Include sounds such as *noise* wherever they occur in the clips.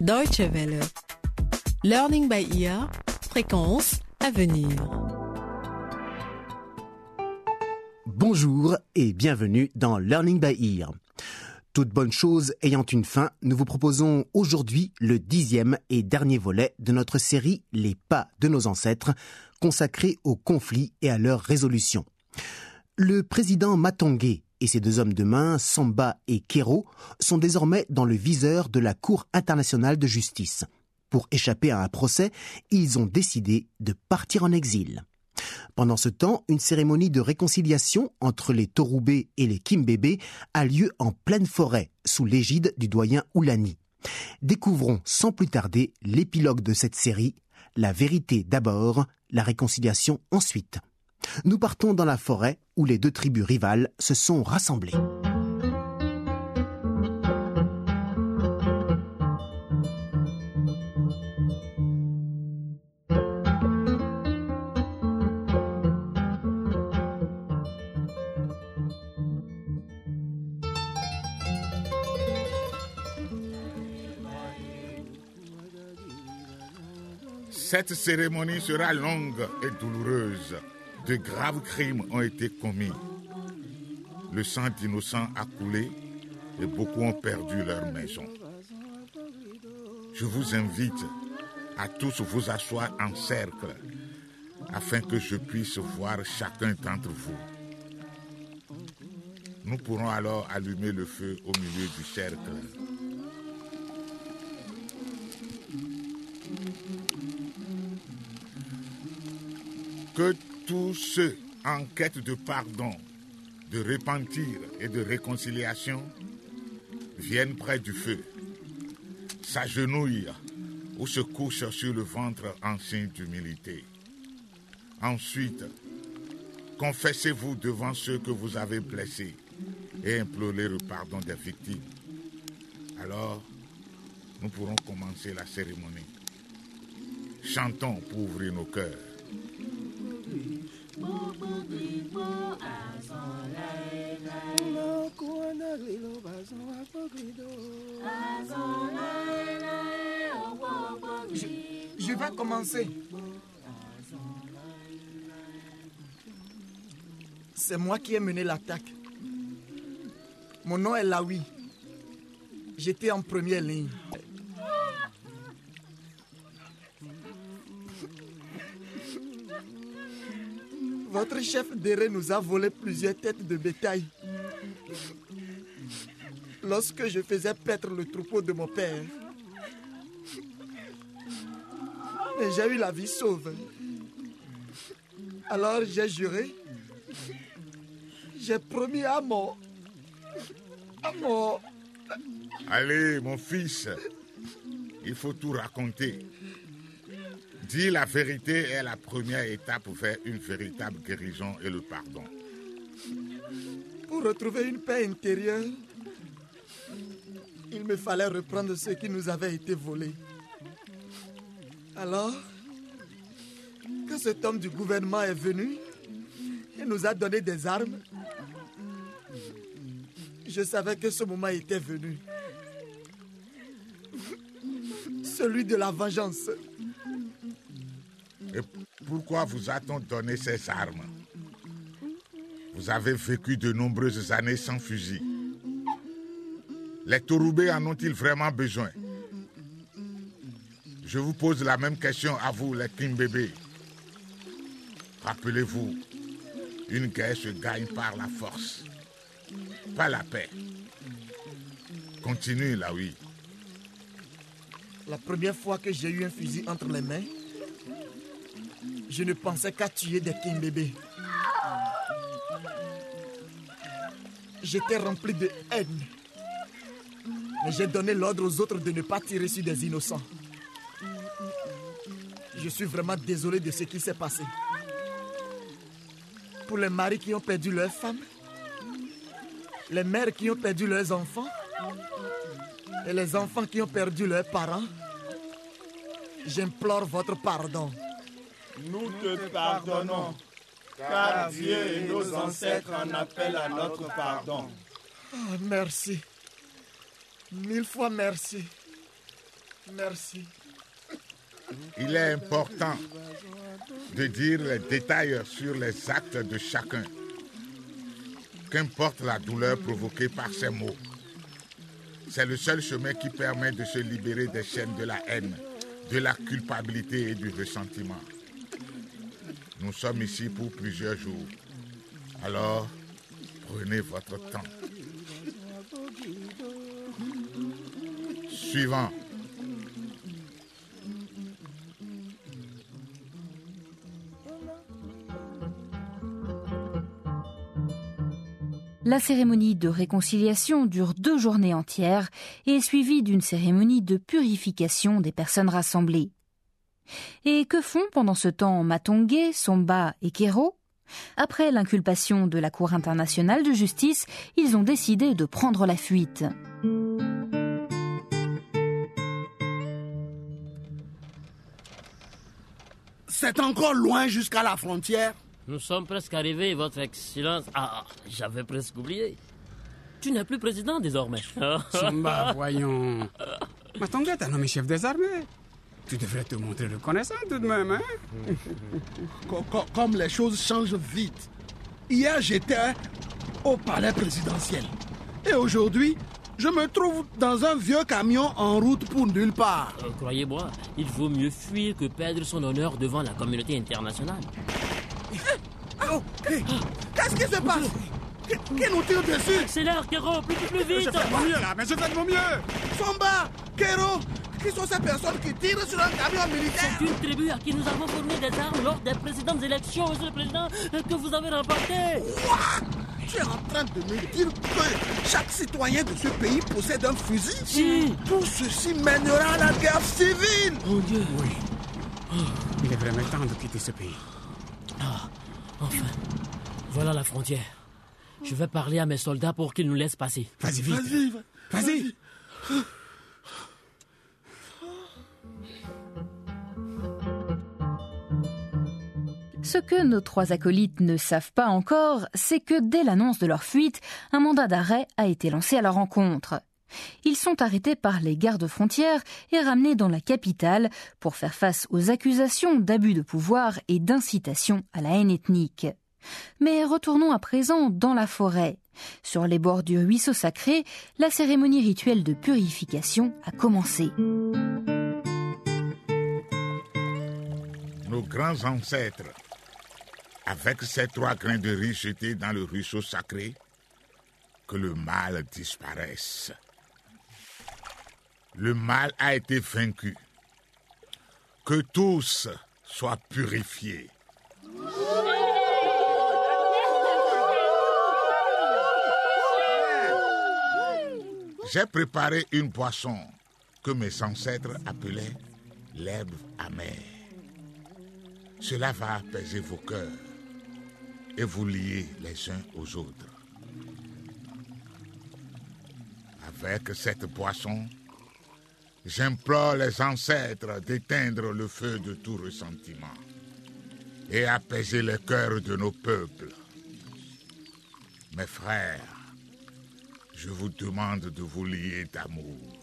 Deutsche Welle. Learning by ear. Fréquence à venir. Bonjour et bienvenue dans Learning by Ear. Toute bonne chose ayant une fin, nous vous proposons aujourd'hui le dixième et dernier volet de notre série Les pas de nos ancêtres, consacré aux conflits et à leur résolution. Le président Matongé et ses deux hommes de main, Samba et Kero, sont désormais dans le viseur de la Cour internationale de justice. Pour échapper à un procès, ils ont décidé de partir en exil. Pendant ce temps, une cérémonie de réconciliation entre les Torubé et les Kimbébé a lieu en pleine forêt, sous l'égide du doyen Oulani. Découvrons sans plus tarder l'épilogue de cette série, la vérité d'abord, la réconciliation ensuite. Nous partons dans la forêt où les deux tribus rivales se sont rassemblées. Cette cérémonie sera longue et douloureuse. De graves crimes ont été commis. Le sang d'innocents a coulé et beaucoup ont perdu leur maison. Je vous invite à tous vous asseoir en cercle afin que je puisse voir chacun d'entre vous. Nous pourrons alors allumer le feu au milieu du cercle. Que tous ceux en quête de pardon, de repentir et de réconciliation viennent près du feu, s'agenouillent ou se couchent sur le ventre en signe d'humilité. Ensuite, confessez-vous devant ceux que vous avez blessés et implorez le pardon des victimes. Alors, nous pourrons commencer la cérémonie. Chantons pour ouvrir nos cœurs. Je, vais commencer. C'est moi qui ai mené l'attaque. Mon nom est Laoui. J'étais en première ligne. Votre chef d'erré nous a volé plusieurs têtes de bétail. Lorsque je faisais paître le troupeau de mon père. Mais j'ai eu la vie sauve. Alors j'ai juré. J'ai promis à mon. à mon. Allez, mon fils, il faut tout raconter. Dire la vérité est la première étape vers une véritable guérison et le pardon. Pour retrouver une paix intérieure, il me fallait reprendre ce qui nous avait été volé. Alors, quand cet homme du gouvernement est venu et nous a donné des armes, je savais que ce moment était venu. Celui de la vengeance. Et pourquoi vous a-t-on donné ces armes? Vous avez vécu de nombreuses années sans fusil. Les Torubés en ont-ils vraiment besoin? Je vous pose la même question à vous, les Kimbébé. Rappelez-vous, une guerre se gagne par la force, pas la paix. Continue, là, oui. La première fois que j'ai eu un fusil entre les mains, je ne pensais qu'à tuer des Kimbébé. J'étais rempli de haine. Mais j'ai donné l'ordre aux autres de ne pas tirer sur des innocents. Je suis vraiment désolé de ce qui s'est passé. Pour les maris qui ont perdu leurs femmes, les mères qui ont perdu leurs enfants, et les enfants qui ont perdu leurs parents, j'implore votre pardon. Nous te pardonnons, car Dieu et nos ancêtres en appellent à notre pardon. Ah, merci. Mille fois merci. Merci. Il est important de dire les détails sur les actes de chacun. Qu'importe la douleur provoquée par ces mots, c'est le seul chemin qui permet de se libérer des chaînes de la haine, de la culpabilité et du ressentiment. Nous sommes ici pour plusieurs jours. Alors, prenez votre temps. Suivant. La cérémonie de réconciliation dure deux journées entières et est suivie d'une cérémonie de purification des personnes rassemblées. Et que font pendant ce temps Matongé, Somba et Kero? Après l'inculpation de la Cour internationale de justice, ils ont décidé de prendre la fuite. C'est encore loin jusqu'à la frontière. Nous sommes presque arrivés, Votre Excellence. Ah, j'avais presque oublié. Tu n'es plus président désormais. Somba, *laughs* voyons. Matonga t'as nommé chef des armées. Tu devrais te montrer reconnaissant tout de même, hein? *laughs* Co- co- Comme les choses changent vite. Hier, j'étais au palais présidentiel. Et aujourd'hui, je me trouve dans un vieux camion en route pour nulle part. Euh, Croyez-moi, il vaut mieux fuir que perdre son honneur devant la communauté internationale. Oh, hey, Qu'est-ce qui se passe? Qui, qui nous tire dessus? Accélère, Kero, plus, plus, plus Je vite fais de mon mieux là, mais je fais de mon mieux Somba, Kero, qui sont ces personnes qui tirent sur un camion militaire C'est une tribu à qui nous avons fourni des armes lors des précédentes élections, Monsieur le Président, euh, que vous avez remportées. Quoi? Tu es en train de me dire que chaque citoyen de ce pays possède un fusil? Si. Tout ceci mènera à la guerre civile Mon Dieu. Oui. Il est vraiment temps de quitter ce pays. Enfin, voilà la frontière. Je vais parler à mes soldats pour qu'ils nous laissent passer. Vas-y, vite. Vas-y, va- Vas-y. Ce que nos trois acolytes ne savent pas encore, c'est que dès l'annonce de leur fuite, un mandat d'arrêt a été lancé à leur encontre. Ils sont arrêtés par les gardes frontières et ramenés dans la capitale pour faire face aux accusations d'abus de pouvoir et d'incitation à la haine ethnique. Mais retournons à présent dans la forêt. Sur les bords du ruisseau sacré, la cérémonie rituelle de purification a commencé. Nos grands ancêtres, avec ces trois grains de riz jetés dans le ruisseau sacré, que le mal disparaisse. Le mal a été vaincu. Que tous soient purifiés. J'ai préparé une boisson que mes ancêtres appelaient l'herbe amère. Cela va apaiser vos cœurs et vous lier les uns aux autres. Avec cette boisson, j'implore les ancêtres d'éteindre le feu de tout ressentiment et apaiser les cœurs de nos peuples. Mes frères, je vous demande de vous lier d'amour.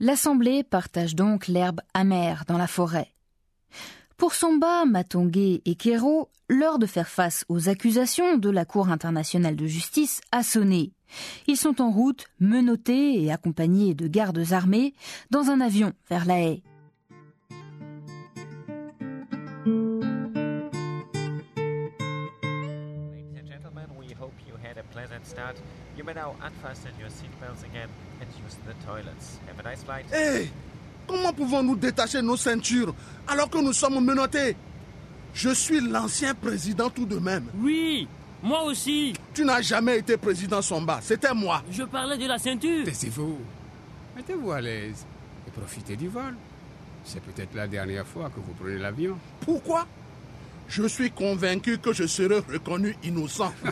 L'assemblée partage donc l'herbe amère dans la forêt. Pour Somba, Matongé et Kero, l'heure de faire face aux accusations de la Cour internationale de justice a sonné. Ils sont en route, menottés et accompagnés de gardes armés, dans un avion vers la haie. Hope you had a pleasant start. You may now unfasten your seatbelts again and use the toilets. Have a nice flight. Hé Comment pouvons-nous détacher nos ceintures alors que nous sommes menottés? Je suis l'ancien président tout de même. Oui, moi aussi. Tu n'as jamais été président Somba, c'était moi. Je parlais de la ceinture. Taisez-vous. Mettez-vous à l'aise et profitez du vol. C'est peut-être la dernière fois que vous prenez l'avion. Pourquoi? Je suis convaincu que je serai reconnu innocent. *laughs*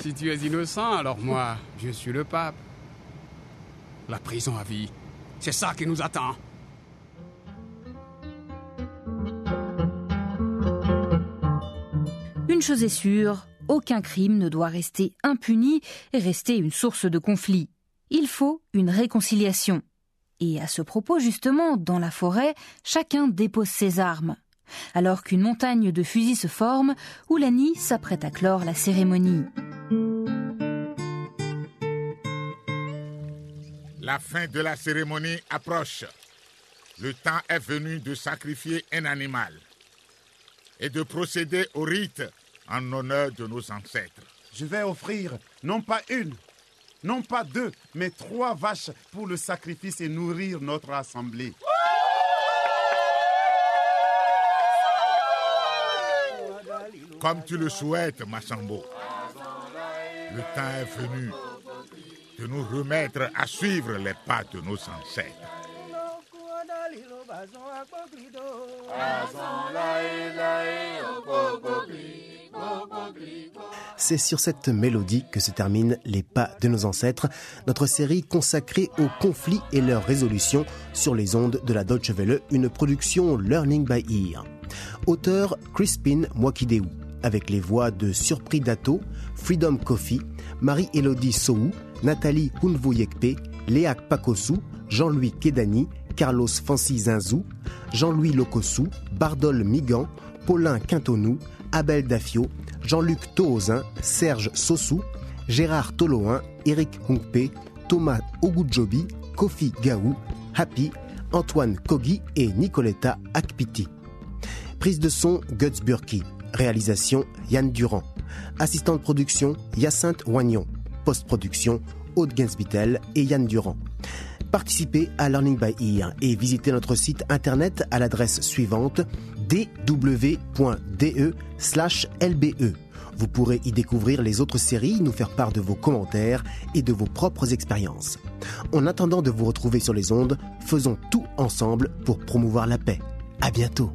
Si tu es innocent, alors moi, je suis le pape. La prison à vie C'est ça qui nous attend. Une chose est sûre, aucun crime ne doit rester impuni et rester une source de conflit. Il faut une réconciliation. Et à ce propos, justement, dans la forêt, chacun dépose ses armes. Alors qu'une montagne de fusils se forme, Oulani s'apprête à clore la cérémonie. La fin de la cérémonie approche. Le temps est venu de sacrifier un animal et de procéder au rite en honneur de nos ancêtres. Je vais offrir non pas une, non pas deux, mais trois vaches pour le sacrifice et nourrir notre assemblée. Comme tu le souhaites, Massambo. Le temps est venu de nous remettre à suivre les pas de nos ancêtres. C'est sur cette mélodie que se terminent Les pas de nos ancêtres, notre série consacrée aux conflits et leur résolution sur les ondes de la Deutsche Welle, une production Learning by Ear. Auteur Crispin Mwakideu, avec les voix de Surpris Dato, Freedom Coffee, Marie-Élodie Sou, Nathalie Hunvoyekpe, Léak Pakosu, Jean-Louis Kedani, Carlos Fancy Zinzou, Jean-Louis Lokosu, Bardol Migan, Paulin Quintonou, Abel Dafio, Jean-Luc Toozin, Serge Sossou, Gérard Toloin, Eric Hungpe, Thomas Ogudjobi, Kofi Gaou, Happy, Antoine Kogi et Nicoletta Akpiti. Prise de son Guts Burki. Réalisation Yann Durand. Assistant de production Hyacinthe Wagnon. Post-production Aude Gensbittel et Yann Durand. Participez à Learning by Ear et visitez notre site internet à l'adresse suivante dw.de/lbe. Vous pourrez y découvrir les autres séries, nous faire part de vos commentaires et de vos propres expériences. En attendant de vous retrouver sur les ondes, faisons tout ensemble pour promouvoir la paix. À bientôt.